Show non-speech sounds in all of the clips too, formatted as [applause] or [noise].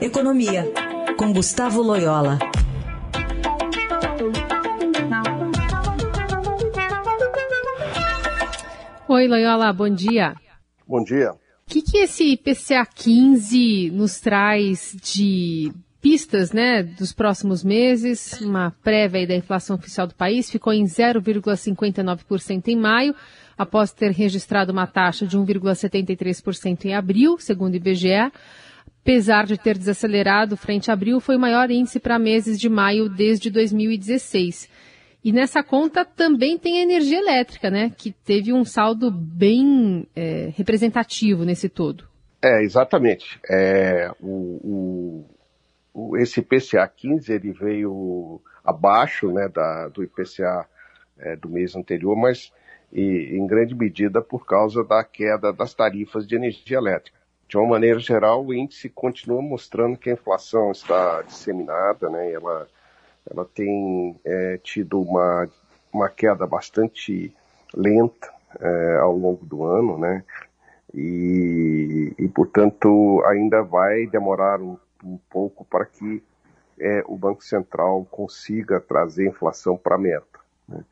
Economia, com Gustavo Loyola. Oi, Loyola, bom dia. Bom dia. O que, que esse IPCA 15 nos traz de pistas né, dos próximos meses? Uma prévia da inflação oficial do país ficou em 0,59% em maio, após ter registrado uma taxa de 1,73% em abril, segundo o IBGE. Apesar de ter desacelerado frente a abril, foi o maior índice para meses de maio desde 2016. E nessa conta também tem a energia elétrica, né? Que teve um saldo bem é, representativo nesse todo. É, exatamente. É, o, o, o, esse IPCA 15 ele veio abaixo né, da, do IPCA é, do mês anterior, mas e, em grande medida por causa da queda das tarifas de energia elétrica. De uma maneira geral, o índice continua mostrando que a inflação está disseminada, né? Ela, ela tem é, tido uma, uma queda bastante lenta é, ao longo do ano, né? E, e, portanto, ainda vai demorar um, um pouco para que é, o Banco Central consiga trazer a inflação para a meta. Né?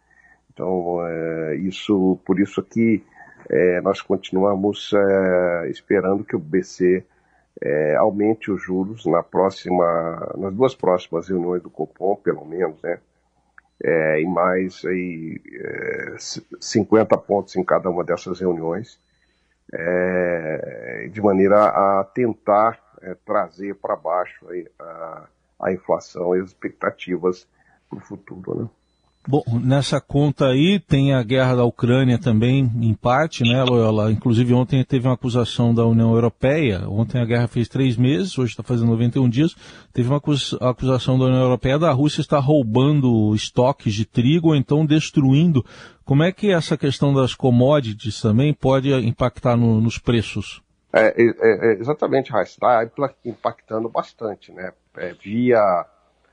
Então, é, isso, por isso que é, nós continuamos é, esperando que o BC é, aumente os juros na próxima, nas duas próximas reuniões do Copom, pelo menos, né? É, em mais aí, é, 50 pontos em cada uma dessas reuniões, é, de maneira a tentar é, trazer para baixo aí, a, a inflação e as expectativas para o futuro. Né? Bom, nessa conta aí tem a guerra da Ucrânia também, em parte, né, Loyola? Inclusive ontem teve uma acusação da União Europeia, ontem a guerra fez três meses, hoje está fazendo 91 dias, teve uma acusação da União Europeia da Rússia estar roubando estoques de trigo ou então destruindo. Como é que essa questão das commodities também pode impactar no, nos preços? É, é, é exatamente, Raíssa, está impactando bastante, né? É, via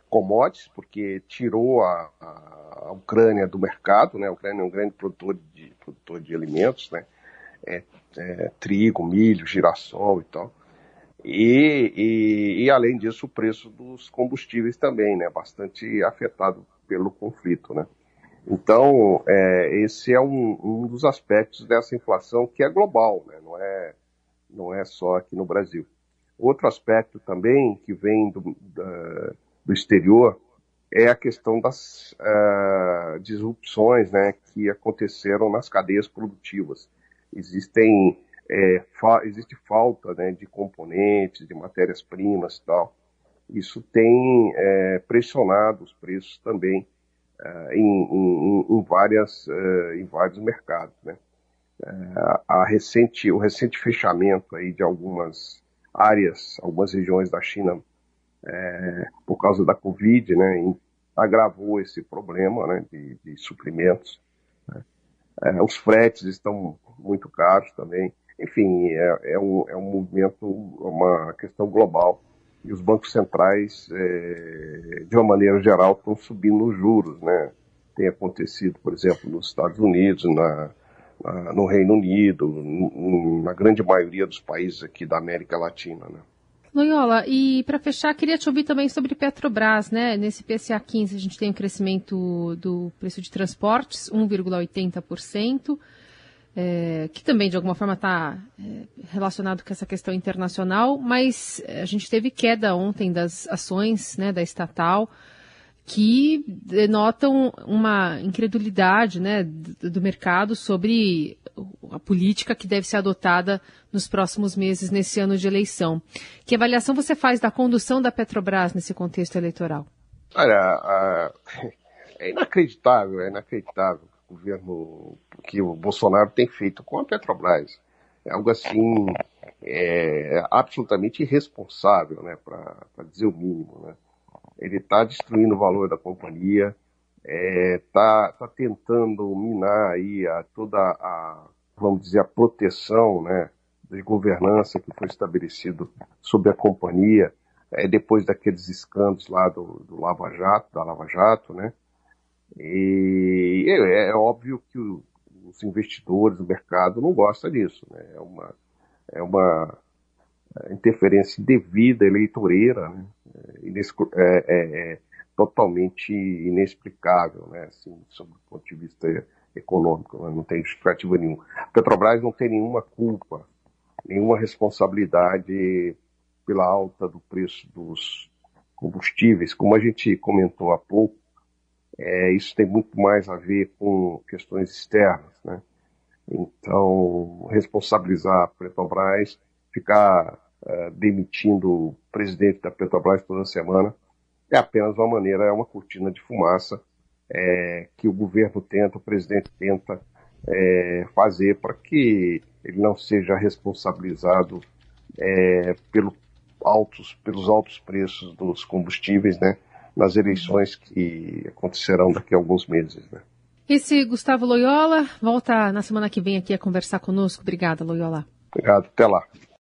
commodities, porque tirou a, a, Ucrânia do mercado, né? A Ucrânia é um grande produtor de, produtor de alimentos, né? É, é, trigo, milho, girassol e tal. E, e, e, além disso, o preço dos combustíveis também, né? Bastante afetado pelo conflito, né? Então, é, esse é um, um, dos aspectos dessa inflação que é global, né? Não é, não é só aqui no Brasil. Outro aspecto também que vem do, da, do exterior é a questão das uh, disrupções né, que aconteceram nas cadeias produtivas. Existem, é, fa existe falta né, de componentes, de matérias-primas e tal. Isso tem é, pressionado os preços também uh, em, em, em, várias, uh, em vários mercados. Né? a recente, o recente fechamento aí de algumas áreas, algumas regiões da China é, por causa da Covid, né, agravou esse problema né, de, de suprimentos. Né. É, os fretes estão muito caros também. Enfim, é, é, um, é um movimento, uma questão global. E os bancos centrais, é, de uma maneira geral, estão subindo os juros. Né? Tem acontecido, por exemplo, nos Estados Unidos, na, na, no Reino Unido, na grande maioria dos países aqui da América Latina. Né? Loyola, e para fechar, queria te ouvir também sobre Petrobras, né? Nesse PCA 15 a gente tem um crescimento do preço de transportes, 1,80%, é, que também de alguma forma está é, relacionado com essa questão internacional, mas é, a gente teve queda ontem das ações né, da estatal, que denotam uma incredulidade né, do mercado sobre a política que deve ser adotada nos próximos meses nesse ano de eleição. Que avaliação você faz da condução da Petrobras nesse contexto eleitoral? Olha, [laughs] é inacreditável, é inacreditável o governo que o Bolsonaro tem feito com a Petrobras. É algo assim é, absolutamente irresponsável, né, para dizer o mínimo, né ele está destruindo o valor da companhia, está é, tá, tá tentando minar aí a, toda a, vamos dizer, a proteção né, de governança que foi estabelecido sobre a companhia é, depois daqueles escândalos lá do, do, Lava Jato, da Lava Jato, né? E é, é óbvio que o, os investidores, o mercado não gosta disso, né? É uma, é uma interferência indevida, eleitoreira, né? É, é, é, totalmente inexplicável, né? Assim, sob o ponto de vista econômico, né? não tem justificativa nenhuma. A Petrobras não tem nenhuma culpa, nenhuma responsabilidade pela alta do preço dos combustíveis, como a gente comentou há pouco, é, isso tem muito mais a ver com questões externas, né? Então, responsabilizar a Petrobras, ficar uh, demitindo o presidente da Petrobras toda semana, é apenas uma maneira, é uma cortina de fumaça é, que o governo tenta, o presidente tenta é, fazer para que ele não seja responsabilizado é, pelo altos, pelos altos preços dos combustíveis, né, nas eleições que acontecerão daqui a alguns meses, né. Esse Gustavo Loyola volta na semana que vem aqui a conversar conosco. Obrigada, Loyola. Obrigado, até lá.